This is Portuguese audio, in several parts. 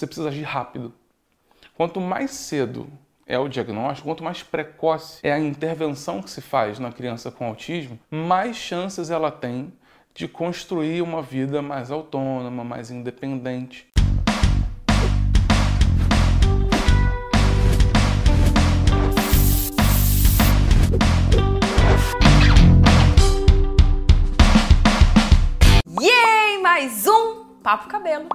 você precisa agir rápido. Quanto mais cedo é o diagnóstico, quanto mais precoce é a intervenção que se faz na criança com autismo, mais chances ela tem de construir uma vida mais autônoma, mais independente. Mais um Papo Cabelo.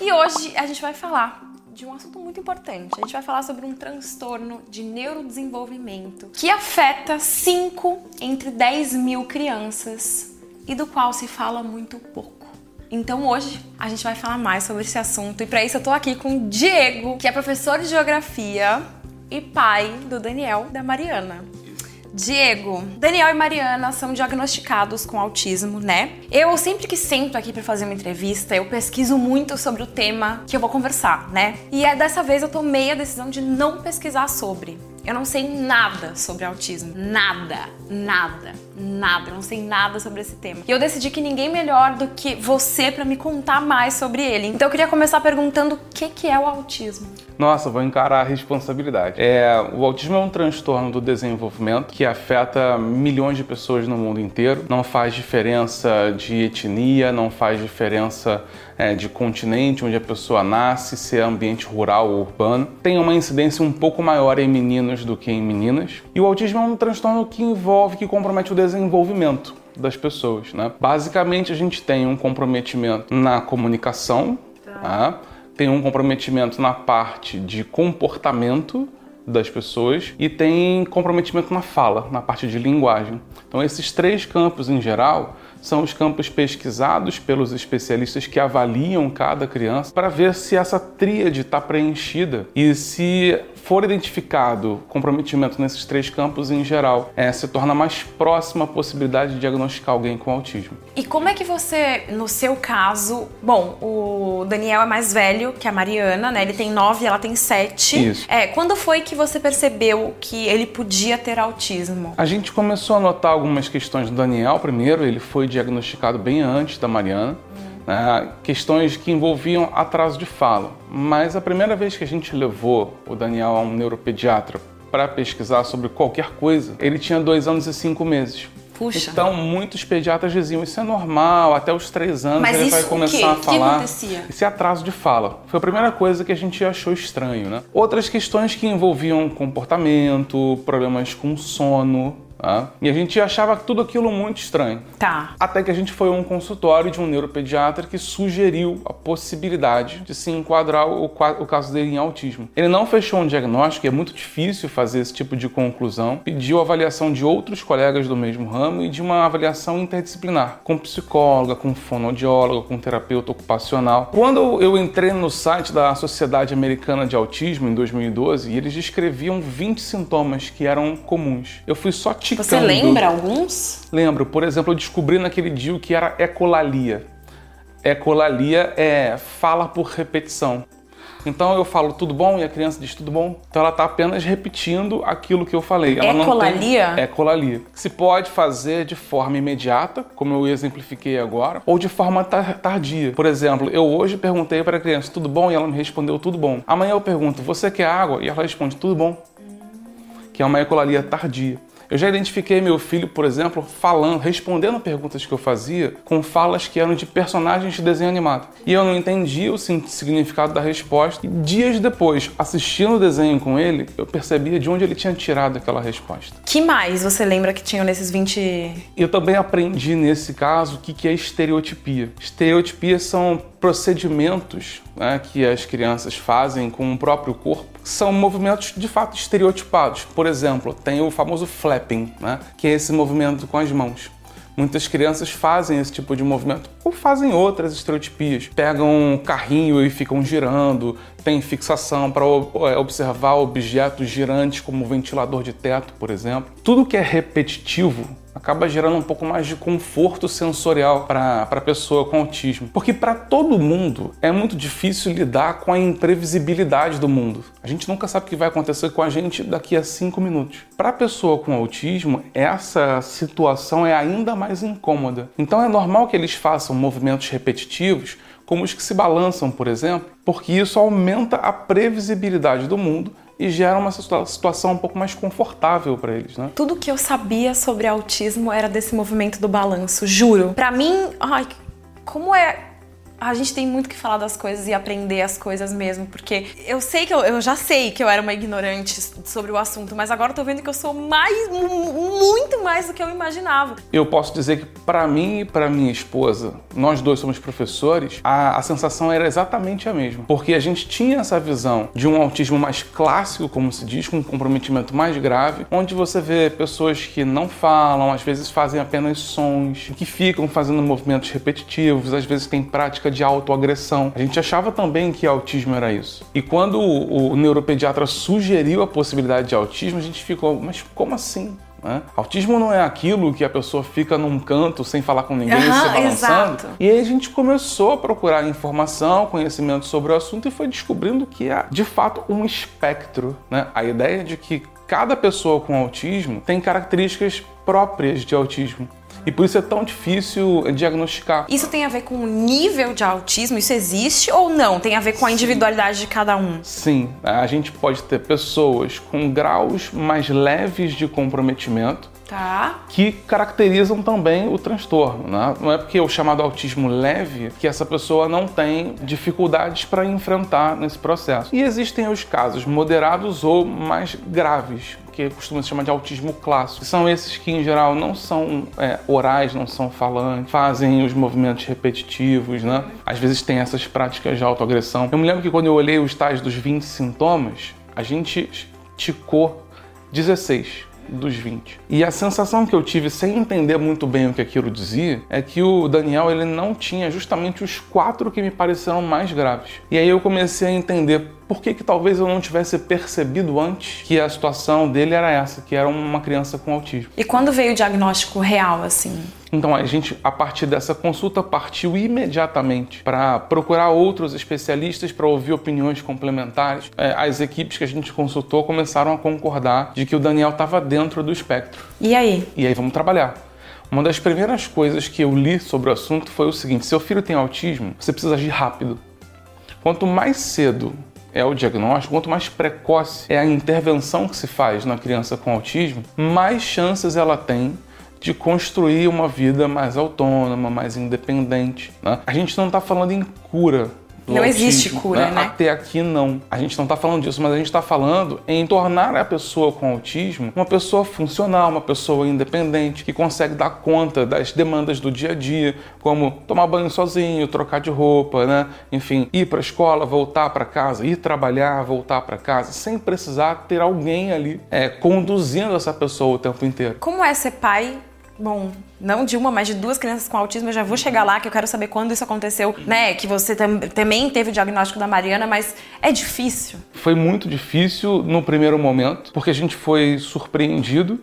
E hoje a gente vai falar de um assunto muito importante. A gente vai falar sobre um transtorno de neurodesenvolvimento que afeta 5 entre 10 mil crianças e do qual se fala muito pouco. Então hoje a gente vai falar mais sobre esse assunto e para isso eu tô aqui com o Diego, que é professor de geografia e pai do Daniel da Mariana. Diego, Daniel e Mariana são diagnosticados com autismo, né? Eu sempre que sento aqui para fazer uma entrevista, eu pesquiso muito sobre o tema que eu vou conversar, né? E é dessa vez eu tomei a decisão de não pesquisar sobre. Eu não sei nada sobre autismo. Nada, nada, nada. Eu não sei nada sobre esse tema. E eu decidi que ninguém melhor do que você para me contar mais sobre ele. Então eu queria começar perguntando o que, que é o autismo. Nossa, vou encarar a responsabilidade. É, o autismo é um transtorno do desenvolvimento que afeta milhões de pessoas no mundo inteiro. Não faz diferença de etnia, não faz diferença é, de continente onde a pessoa nasce, se é ambiente rural ou urbano. Tem uma incidência um pouco maior em meninos do que em meninas. E o autismo é um transtorno que envolve, que compromete o desenvolvimento das pessoas. Né? Basicamente, a gente tem um comprometimento na comunicação. Tá. Tá? tem um comprometimento na parte de comportamento das pessoas e tem comprometimento na fala, na parte de linguagem. Então, esses três campos em geral são os campos pesquisados pelos especialistas que avaliam cada criança para ver se essa tríade está preenchida e se for identificado comprometimento nesses três campos em geral, é, se torna mais próxima a possibilidade de diagnosticar alguém com autismo. E como é que você, no seu caso, bom, o Daniel é mais velho que a Mariana, né? Ele tem nove, ela tem sete. Isso. É, quando foi que você percebeu que ele podia ter autismo? A gente começou a notar algumas questões do Daniel primeiro, ele foi diagnosticado bem antes da Mariana né, questões que envolviam atraso de fala. Mas a primeira vez que a gente levou o Daniel a um neuropediatra para pesquisar sobre qualquer coisa, ele tinha dois anos e cinco meses. Puxa. Então, muitos pediatras diziam isso é normal, até os três anos Mas ele vai começar a falar. Acontecia? Esse atraso de fala. Foi a primeira coisa que a gente achou estranho, né? Outras questões que envolviam comportamento, problemas com sono, Tá? E a gente achava tudo aquilo muito estranho. Tá. Até que a gente foi a um consultório de um neuropediatra que sugeriu a possibilidade de se enquadrar o, o caso dele em autismo. Ele não fechou um diagnóstico, é muito difícil fazer esse tipo de conclusão. Pediu avaliação de outros colegas do mesmo ramo e de uma avaliação interdisciplinar, com psicóloga, com fonoaudióloga, com terapeuta ocupacional. Quando eu entrei no site da Sociedade Americana de Autismo em 2012, eles descreviam 20 sintomas que eram comuns. Eu fui só praticando. Você lembra alguns? Lembro. Por exemplo, eu descobri naquele dia o que era ecolalia. Ecolalia é fala por repetição. Então eu falo tudo bom e a criança diz tudo bom. Então ela está apenas repetindo aquilo que eu falei. Ela ecolalia? Não tem... Ecolalia. Se pode fazer de forma imediata, como eu exemplifiquei agora, ou de forma tardia. Por exemplo, eu hoje perguntei para a criança tudo bom e ela me respondeu tudo bom. Amanhã eu pergunto você quer água e ela responde tudo bom. Que é uma ecolalia tardia. Eu já identifiquei meu filho, por exemplo, falando, respondendo perguntas que eu fazia com falas que eram de personagens de desenho animado. E eu não entendia o significado da resposta. E dias depois, assistindo o desenho com ele, eu percebia de onde ele tinha tirado aquela resposta. Que mais você lembra que tinham nesses 20? Eu também aprendi nesse caso o que é estereotipia. Estereotipias são procedimentos né, que as crianças fazem com o próprio corpo são movimentos de fato estereotipados. Por exemplo, tem o famoso flapping, né, que é esse movimento com as mãos. Muitas crianças fazem esse tipo de movimento ou fazem outras estereotipias. Pegam um carrinho e ficam girando, tem fixação para é, observar objetos girantes como o ventilador de teto, por exemplo. Tudo que é repetitivo acaba gerando um pouco mais de conforto sensorial para a pessoa com autismo. Porque para todo mundo é muito difícil lidar com a imprevisibilidade do mundo. A gente nunca sabe o que vai acontecer com a gente daqui a cinco minutos. Para a pessoa com autismo, essa situação é ainda mais incômoda. Então é normal que eles façam movimentos repetitivos como os que se balançam, por exemplo, porque isso aumenta a previsibilidade do mundo e gera uma situação um pouco mais confortável para eles, né? Tudo que eu sabia sobre autismo era desse movimento do balanço, juro. Para mim, ai, como é a gente tem muito que falar das coisas e aprender as coisas mesmo, porque eu sei que eu, eu, já sei que eu era uma ignorante sobre o assunto, mas agora eu tô vendo que eu sou mais, muito mais do que eu imaginava. Eu posso dizer que para mim e para minha esposa, nós dois somos professores, a, a sensação era exatamente a mesma, porque a gente tinha essa visão de um autismo mais clássico, como se diz, com um comprometimento mais grave, onde você vê pessoas que não falam, às vezes fazem apenas sons, que ficam fazendo movimentos repetitivos, às vezes tem prática de autoagressão. A gente achava também que autismo era isso. E quando o, o neuropediatra sugeriu a possibilidade de autismo, a gente ficou, mas como assim? Né? Autismo não é aquilo que a pessoa fica num canto sem falar com ninguém, uhum, se balançando. Exato. E aí a gente começou a procurar informação, conhecimento sobre o assunto e foi descobrindo que é de fato um espectro. Né? A ideia de que cada pessoa com autismo tem características próprias de autismo. E por isso é tão difícil diagnosticar. Isso tem a ver com o nível de autismo? Isso existe ou não? Tem a ver com a individualidade de cada um? Sim, a gente pode ter pessoas com graus mais leves de comprometimento Tá. que caracterizam também o transtorno. Né? Não é porque o chamado autismo leve que essa pessoa não tem dificuldades para enfrentar nesse processo. E existem os casos moderados ou mais graves, que costuma se chamar de autismo clássico. São esses que, em geral, não são é, orais, não são falantes, fazem os movimentos repetitivos, né? Às vezes tem essas práticas de autoagressão. Eu me lembro que quando eu olhei os tais dos 20 sintomas, a gente ticou 16 dos 20. E a sensação que eu tive sem entender muito bem o que aquilo dizia é que o Daniel ele não tinha justamente os quatro que me pareceram mais graves. E aí eu comecei a entender por que, que talvez eu não tivesse percebido antes que a situação dele era essa, que era uma criança com autismo. E quando veio o diagnóstico real, assim? Então a gente, a partir dessa consulta, partiu imediatamente para procurar outros especialistas para ouvir opiniões complementares. É, as equipes que a gente consultou começaram a concordar de que o Daniel estava dentro do espectro. E aí? E aí vamos trabalhar. Uma das primeiras coisas que eu li sobre o assunto foi o seguinte: seu filho tem autismo, você precisa agir rápido. Quanto mais cedo é o diagnóstico, quanto mais precoce é a intervenção que se faz na criança com autismo, mais chances ela tem de construir uma vida mais autônoma, mais independente. Né? A gente não está falando em cura não autismo, existe cura, né? né? Até aqui não. A gente não está falando disso, mas a gente está falando em tornar a pessoa com autismo uma pessoa funcional, uma pessoa independente, que consegue dar conta das demandas do dia a dia, como tomar banho sozinho, trocar de roupa, né? Enfim, ir para a escola, voltar para casa, ir trabalhar, voltar para casa, sem precisar ter alguém ali é, conduzindo essa pessoa o tempo inteiro. Como é ser pai Bom, não de uma, mas de duas crianças com autismo. Eu já vou chegar lá, que eu quero saber quando isso aconteceu, né? Que você tam também teve o diagnóstico da Mariana, mas é difícil. Foi muito difícil no primeiro momento, porque a gente foi surpreendido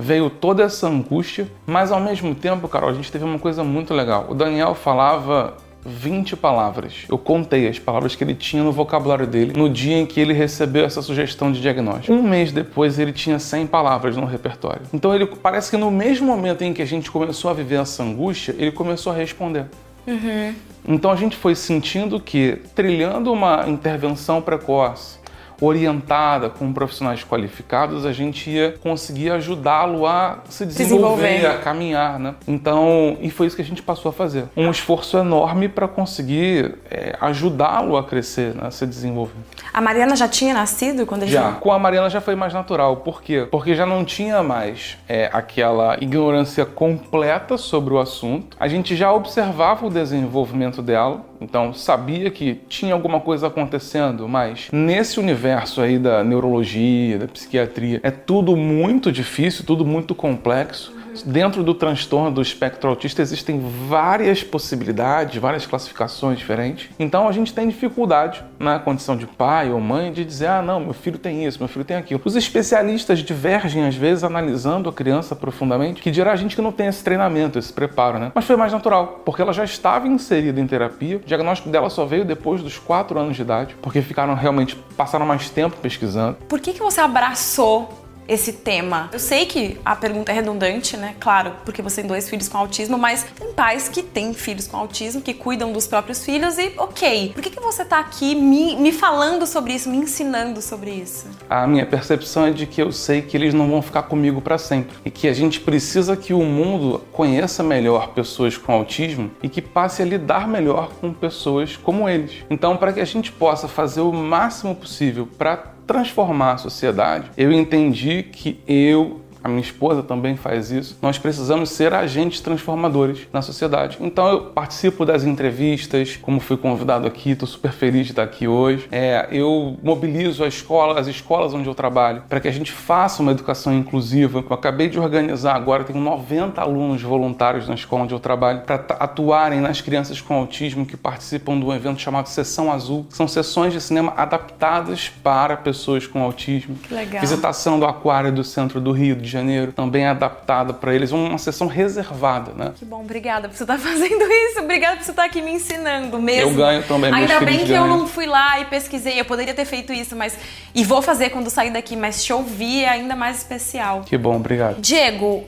veio toda essa angústia, mas ao mesmo tempo, Carol, a gente teve uma coisa muito legal. O Daniel falava 20 palavras. Eu contei as palavras que ele tinha no vocabulário dele no dia em que ele recebeu essa sugestão de diagnóstico. Um mês depois ele tinha 100 palavras no repertório. Então ele parece que no mesmo momento em que a gente começou a viver essa angústia, ele começou a responder. Uhum. Então a gente foi sentindo que trilhando uma intervenção precoce, orientada com profissionais qualificados, a gente ia conseguir ajudá-lo a se desenvolver, a caminhar, né? Então, e foi isso que a gente passou a fazer. Um esforço enorme para conseguir é, ajudá-lo a crescer, né? a se desenvolver. A Mariana já tinha nascido quando a gente... Já. Com a Mariana já foi mais natural. Por quê? Porque já não tinha mais é, aquela ignorância completa sobre o assunto. A gente já observava o desenvolvimento dela, então sabia que tinha alguma coisa acontecendo, mas nesse universo aí da neurologia, da psiquiatria, é tudo muito difícil, tudo muito complexo. Dentro do transtorno do espectro autista existem várias possibilidades, várias classificações diferentes. Então a gente tem dificuldade na condição de pai ou mãe de dizer: ah, não, meu filho tem isso, meu filho tem aquilo. Os especialistas divergem às vezes analisando a criança profundamente, que dirá a gente que não tem esse treinamento, esse preparo, né? Mas foi mais natural, porque ela já estava inserida em terapia. Diagnóstico dela só veio depois dos 4 anos de idade, porque ficaram realmente passaram mais tempo pesquisando. Por que, que você abraçou esse tema? Eu sei que a pergunta é redundante, né? Claro, porque você tem dois filhos com autismo, mas tem pais que têm filhos com autismo, que cuidam dos próprios filhos e, ok, por que, que você tá aqui me, me falando sobre isso, me ensinando sobre isso? A minha percepção é de que eu sei que eles não vão ficar comigo para sempre e que a gente precisa que o mundo conheça melhor pessoas com autismo e que passe a lidar melhor com pessoas como eles. Então, para que a gente possa fazer o máximo possível para transformar a sociedade, eu entendi que eu a minha esposa também faz isso. Nós precisamos ser agentes transformadores na sociedade. Então eu participo das entrevistas, como fui convidado aqui, estou super feliz de estar aqui hoje. É, eu mobilizo a escola, as escolas onde eu trabalho, para que a gente faça uma educação inclusiva. Eu acabei de organizar agora, tenho 90 alunos voluntários na escola onde eu trabalho, para atuarem nas crianças com autismo que participam de um evento chamado Sessão Azul. São sessões de cinema adaptadas para pessoas com autismo. Legal. Visitação do aquário do centro do Rio de Janeiro, também adaptada para eles, uma sessão reservada, né? Que bom, obrigada por você estar fazendo isso, obrigada por você estar aqui me ensinando mesmo. Eu ganho também, Ainda bem que ganham. eu não fui lá e pesquisei, eu poderia ter feito isso, mas e vou fazer quando sair daqui, mas te ouvir é ainda mais especial. Que bom, obrigado. Diego,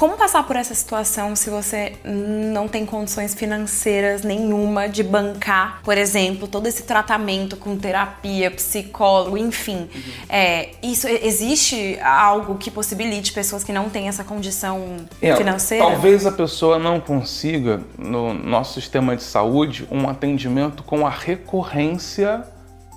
como passar por essa situação se você não tem condições financeiras nenhuma de bancar, por exemplo, todo esse tratamento com terapia, psicólogo, enfim? Uhum. É, isso existe algo que possibilite pessoas que não têm essa condição é, financeira? Talvez a pessoa não consiga no nosso sistema de saúde um atendimento com a recorrência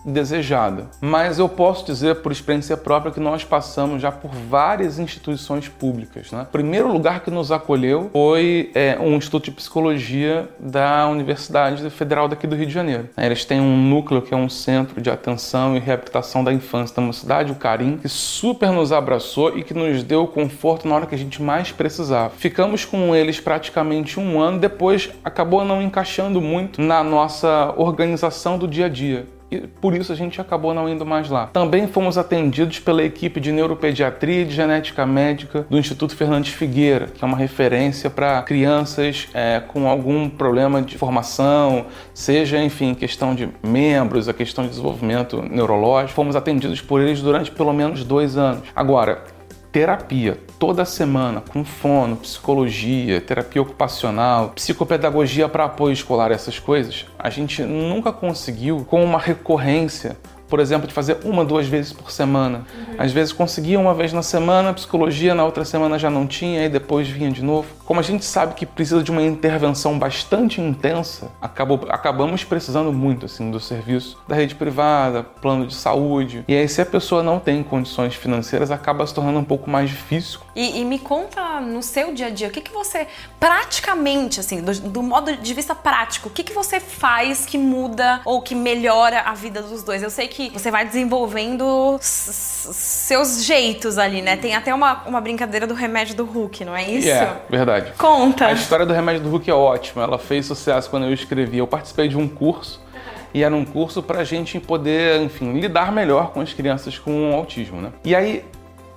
desejada. Mas eu posso dizer por experiência própria que nós passamos já por várias instituições públicas. Né? O primeiro lugar que nos acolheu foi é, um instituto de psicologia da Universidade Federal daqui do Rio de Janeiro. Eles têm um núcleo que é um centro de atenção e reabilitação da infância da mocidade, o Carim, que super nos abraçou e que nos deu conforto na hora que a gente mais precisava. Ficamos com eles praticamente um ano, depois acabou não encaixando muito na nossa organização do dia a dia e por isso a gente acabou não indo mais lá. Também fomos atendidos pela equipe de neuropediatria e de genética médica do Instituto Fernandes Figueira, que é uma referência para crianças é, com algum problema de formação, seja, enfim, questão de membros, a questão de desenvolvimento neurológico. Fomos atendidos por eles durante pelo menos dois anos. Agora, terapia toda semana com fono, psicologia, terapia ocupacional, psicopedagogia para apoio escolar, essas coisas, a gente nunca conseguiu com uma recorrência por exemplo, de fazer uma, duas vezes por semana. Uhum. Às vezes conseguia uma vez na semana, psicologia na outra semana já não tinha, e depois vinha de novo. Como a gente sabe que precisa de uma intervenção bastante intensa, acabou, acabamos precisando muito assim do serviço da rede privada, plano de saúde. E aí, se a pessoa não tem condições financeiras, acaba se tornando um pouco mais difícil. E, e me conta no seu dia a dia, o que, que você praticamente, assim, do, do modo de vista prático, o que, que você faz que muda ou que melhora a vida dos dois? Eu sei que você vai desenvolvendo seus jeitos ali, né? Tem até uma, uma brincadeira do remédio do Hulk, não é isso? É, verdade. Conta. A história do remédio do Hulk é ótima. Ela fez sucesso quando eu escrevi. Eu participei de um curso e era um curso para a gente poder, enfim, lidar melhor com as crianças com autismo, né? E aí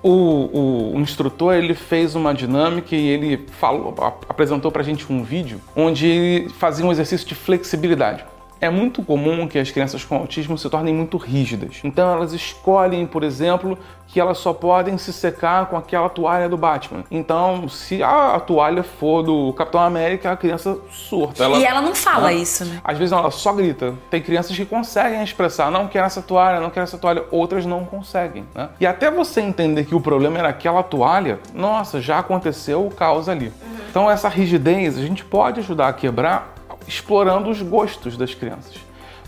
o, o, o, instrutor ele fez uma dinâmica e ele falou, apresentou para a gente um vídeo onde ele fazia um exercício de flexibilidade. É muito comum que as crianças com autismo se tornem muito rígidas. Então elas escolhem, por exemplo, que elas só podem se secar com aquela toalha do Batman. Então, se a toalha for do Capitão América, a criança surta. Ela, e ela não fala né? isso, né? Às vezes ela só grita. Tem crianças que conseguem expressar, não quero essa toalha, não quero essa toalha. Outras não conseguem, né? E até você entender que o problema era aquela toalha, nossa, já aconteceu o caos ali. Uhum. Então essa rigidez a gente pode ajudar a quebrar explorando os gostos das crianças.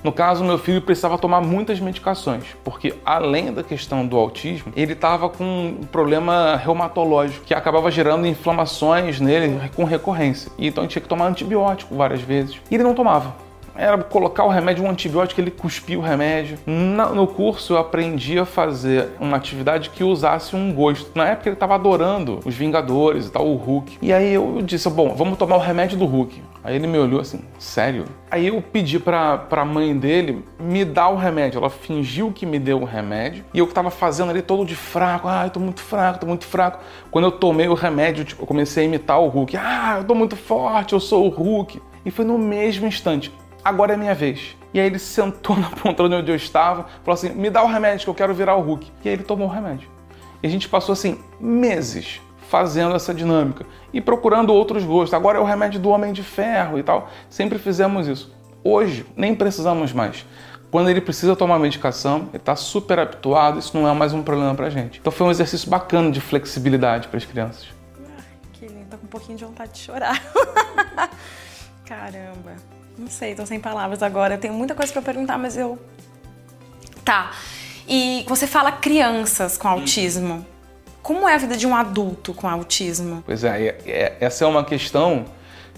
No caso, meu filho precisava tomar muitas medicações, porque além da questão do autismo, ele estava com um problema reumatológico que acabava gerando inflamações nele com recorrência. E então tinha que tomar antibiótico várias vezes. E ele não tomava era colocar o remédio, um antibiótico, ele cuspia o remédio. No curso eu aprendi a fazer uma atividade que usasse um gosto. Na época ele estava adorando os Vingadores e tal, o Hulk. E aí eu disse, bom, vamos tomar o remédio do Hulk. Aí ele me olhou assim, sério? Aí eu pedi pra, pra mãe dele me dar o remédio. Ela fingiu que me deu o remédio e eu tava fazendo ali todo de fraco. Ah, eu tô muito fraco, tô muito fraco. Quando eu tomei o remédio, tipo, eu comecei a imitar o Hulk. Ah, eu tô muito forte, eu sou o Hulk. E foi no mesmo instante agora é minha vez. E aí ele sentou na poltrona onde eu estava, falou assim: me dá o remédio que eu quero virar o Hulk. E aí ele tomou o remédio. E a gente passou assim meses fazendo essa dinâmica e procurando outros gostos. Agora é o remédio do homem de ferro e tal. Sempre fizemos isso. Hoje nem precisamos mais. Quando ele precisa tomar medicação, ele está super habituado, isso não é mais um problema para gente. Então foi um exercício bacana de flexibilidade para as crianças. Ai, que lindo, tô com um pouquinho de vontade de chorar. Caramba, não sei, tô sem palavras agora. Eu tenho muita coisa para perguntar, mas eu. Tá. E você fala crianças com autismo. Como é a vida de um adulto com autismo? Pois é, é essa é uma questão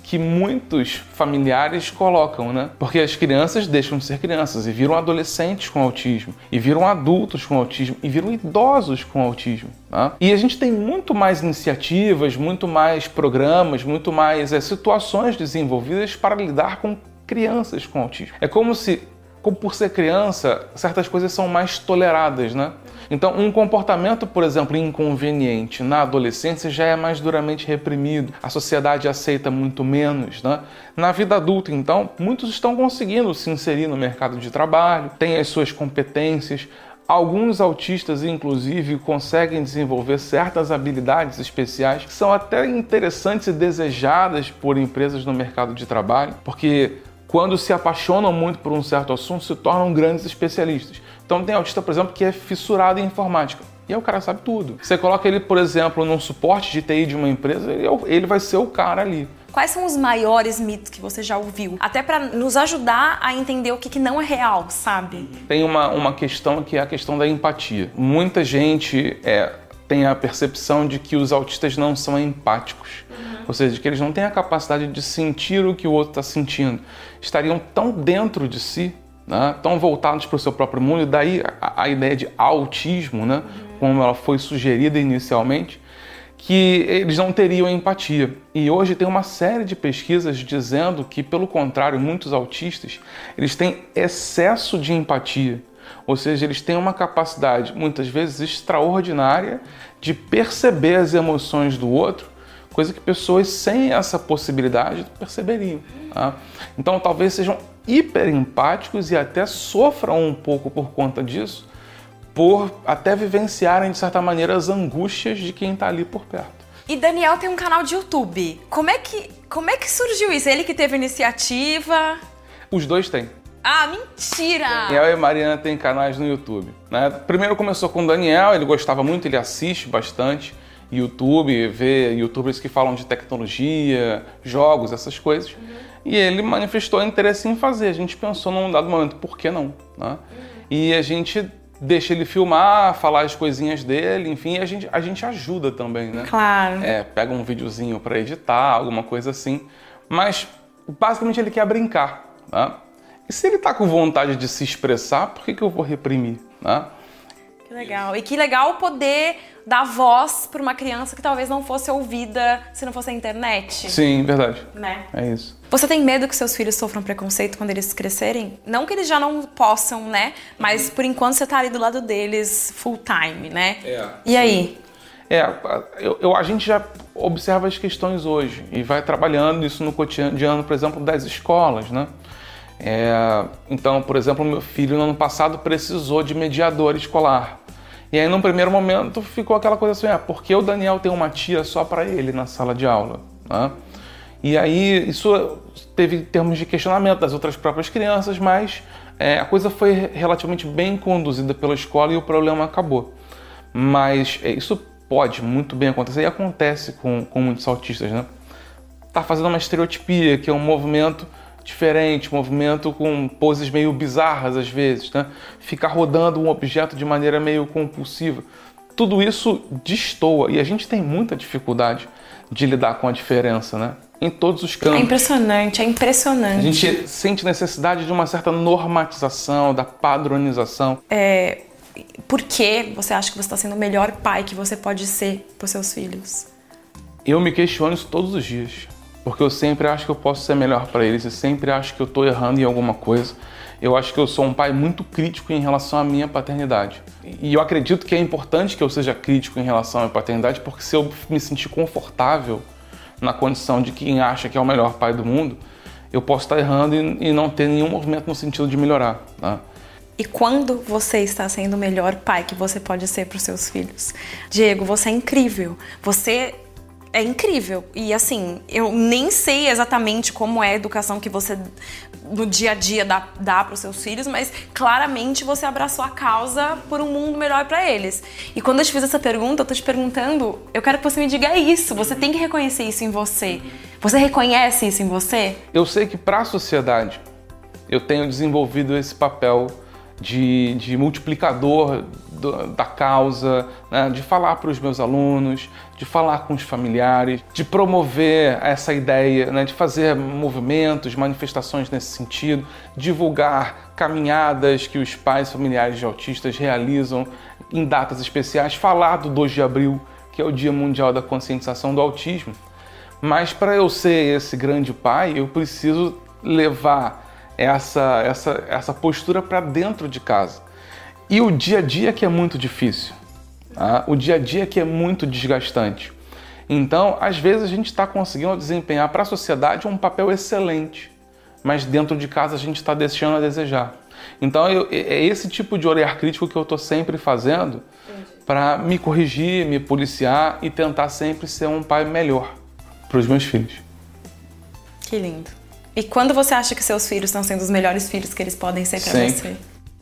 que muitos familiares colocam, né? Porque as crianças deixam de ser crianças e viram adolescentes com autismo, e viram adultos com autismo, e viram idosos com autismo. Né? E a gente tem muito mais iniciativas, muito mais programas, muito mais é, situações desenvolvidas para lidar com crianças com autismo. É como se como por ser criança, certas coisas são mais toleradas, né? Então, um comportamento, por exemplo, inconveniente na adolescência já é mais duramente reprimido. A sociedade aceita muito menos, né? Na vida adulta, então, muitos estão conseguindo se inserir no mercado de trabalho, têm as suas competências, Alguns autistas, inclusive, conseguem desenvolver certas habilidades especiais que são até interessantes e desejadas por empresas no mercado de trabalho, porque quando se apaixonam muito por um certo assunto, se tornam grandes especialistas. Então tem autista, por exemplo, que é fissurado em informática. E aí o cara sabe tudo. Você coloca ele, por exemplo, num suporte de TI de uma empresa, ele é vai ser o cara ali. Quais são os maiores mitos que você já ouviu? Até para nos ajudar a entender o que, que não é real, sabe? Tem uma, uma questão que é a questão da empatia. Muita gente é, tem a percepção de que os autistas não são empáticos, uhum. ou seja, que eles não têm a capacidade de sentir o que o outro está sentindo. Estariam tão dentro de si, né, tão voltados para o seu próprio mundo, e daí a, a ideia de autismo, né, uhum. como ela foi sugerida inicialmente, que eles não teriam empatia. E hoje tem uma série de pesquisas dizendo que, pelo contrário, muitos autistas eles têm excesso de empatia. Ou seja, eles têm uma capacidade muitas vezes extraordinária de perceber as emoções do outro, coisa que pessoas sem essa possibilidade perceberiam. Tá? Então, talvez sejam hiper empáticos e até sofram um pouco por conta disso, por até vivenciarem de certa maneira as angústias de quem está ali por perto. E Daniel tem um canal de YouTube. Como é que como é que surgiu isso? Ele que teve iniciativa? Os dois têm. Ah, mentira! Daniel e Mariana têm canais no YouTube. Né? Primeiro começou com o Daniel, ele gostava muito, ele assiste bastante YouTube, vê youtubers que falam de tecnologia, jogos, essas coisas. Uhum. E ele manifestou interesse em fazer. A gente pensou num dado momento, por que não? Né? Uhum. E a gente deixa ele filmar, falar as coisinhas dele, enfim, a gente, a gente ajuda também, né? Claro. É, pega um videozinho para editar, alguma coisa assim. Mas basicamente ele quer brincar. Né? E se ele está com vontade de se expressar, por que, que eu vou reprimir? Né? Que legal. E que legal poder dar voz para uma criança que talvez não fosse ouvida se não fosse a internet. Sim, verdade. Né? É isso. Você tem medo que seus filhos sofram preconceito quando eles crescerem? Não que eles já não possam, né? Mas por enquanto você tá ali do lado deles full time, né? É. E aí? É, eu, eu, a gente já observa as questões hoje e vai trabalhando isso no cotidiano, por exemplo, das escolas, né? É, então, por exemplo, meu filho no ano passado precisou de mediador escolar. E aí, num primeiro momento, ficou aquela coisa assim: ah, por que o Daniel tem uma tia só para ele na sala de aula? Né? E aí, isso teve termos de questionamento das outras próprias crianças, mas é, a coisa foi relativamente bem conduzida pela escola e o problema acabou. Mas é, isso pode muito bem acontecer e acontece com, com muitos autistas, né? Tá fazendo uma estereotipia, que é um movimento diferente, movimento com poses meio bizarras às vezes, né? Ficar rodando um objeto de maneira meio compulsiva. Tudo isso destoa e a gente tem muita dificuldade de lidar com a diferença, né? Em todos os campos. É impressionante, é impressionante. A gente sente necessidade de uma certa normatização, da padronização. É, por que você acha que você está sendo o melhor pai que você pode ser para seus filhos? Eu me questiono isso todos os dias porque eu sempre acho que eu posso ser melhor para eles, eu sempre acho que eu estou errando em alguma coisa. Eu acho que eu sou um pai muito crítico em relação à minha paternidade. E eu acredito que é importante que eu seja crítico em relação à minha paternidade, porque se eu me sentir confortável na condição de quem acha que é o melhor pai do mundo, eu posso estar errando e não ter nenhum movimento no sentido de melhorar. Tá? e quando você está sendo o melhor pai que você pode ser para os seus filhos. Diego, você é incrível. Você é incrível. E assim, eu nem sei exatamente como é a educação que você no dia a dia dá, dá para os seus filhos, mas claramente você abraçou a causa por um mundo melhor para eles. E quando eu te fiz essa pergunta, eu tô te perguntando, eu quero que você me diga isso. Você tem que reconhecer isso em você. Você reconhece isso em você? Eu sei que para a sociedade eu tenho desenvolvido esse papel de, de multiplicador do, da causa, né? de falar para os meus alunos, de falar com os familiares, de promover essa ideia, né? de fazer movimentos, manifestações nesse sentido, divulgar caminhadas que os pais familiares de autistas realizam em datas especiais, falar do 2 de abril, que é o Dia Mundial da Conscientização do Autismo. Mas para eu ser esse grande pai, eu preciso levar essa, essa, essa postura para dentro de casa. E o dia a dia que é muito difícil, tá? o dia a dia que é muito desgastante. Então, às vezes a gente está conseguindo desempenhar para a sociedade um papel excelente, mas dentro de casa a gente está deixando a desejar. Então, eu, é esse tipo de olhar crítico que eu estou sempre fazendo para me corrigir, me policiar e tentar sempre ser um pai melhor para os meus filhos. Que lindo. E quando você acha que seus filhos estão sendo os melhores filhos que eles podem ser para você?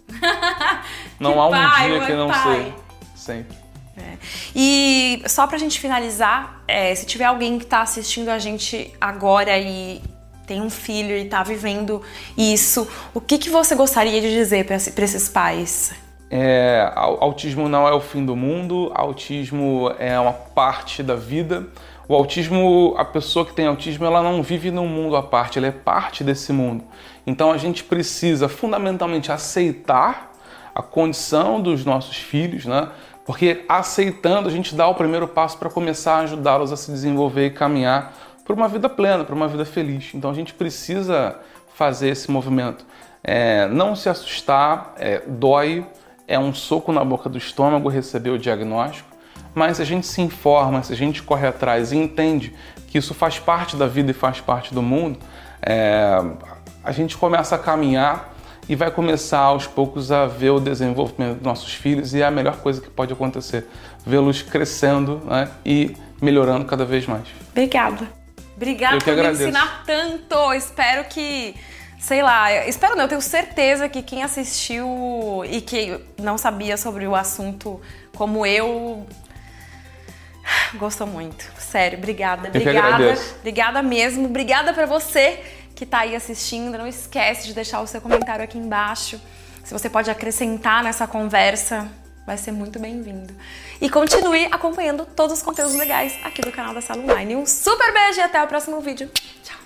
não há um pai, dia que não seja. Sempre. É. E só pra gente finalizar, é, se tiver alguém que tá assistindo a gente agora e tem um filho e tá vivendo isso, o que, que você gostaria de dizer para esses pais? É, autismo não é o fim do mundo, autismo é uma parte da vida. O autismo, a pessoa que tem autismo, ela não vive num mundo à parte, ela é parte desse mundo. Então a gente precisa fundamentalmente aceitar a condição dos nossos filhos, né? Porque aceitando a gente dá o primeiro passo para começar a ajudá-los a se desenvolver e caminhar para uma vida plena, para uma vida feliz. Então a gente precisa fazer esse movimento. É, não se assustar, é, dói, é um soco na boca do estômago receber o diagnóstico, mas se a gente se informa, se a gente corre atrás e entende que isso faz parte da vida e faz parte do mundo, é, a gente começa a caminhar e vai começar aos poucos a ver o desenvolvimento dos nossos filhos e é a melhor coisa que pode acontecer, vê-los crescendo né, e melhorando cada vez mais. Obrigada. Obrigada por agradeço. me ensinar tanto. Espero que sei lá, espero não, eu tenho certeza que quem assistiu e que não sabia sobre o assunto como eu Gostou muito. Sério, obrigada. Eu obrigada. Obrigada mesmo. Obrigada para você que tá aí assistindo. Não esquece de deixar o seu comentário aqui embaixo. Se você pode acrescentar nessa conversa, vai ser muito bem-vindo. E continue acompanhando todos os conteúdos legais aqui do canal da Sala Online. Um super beijo e até o próximo vídeo. Tchau!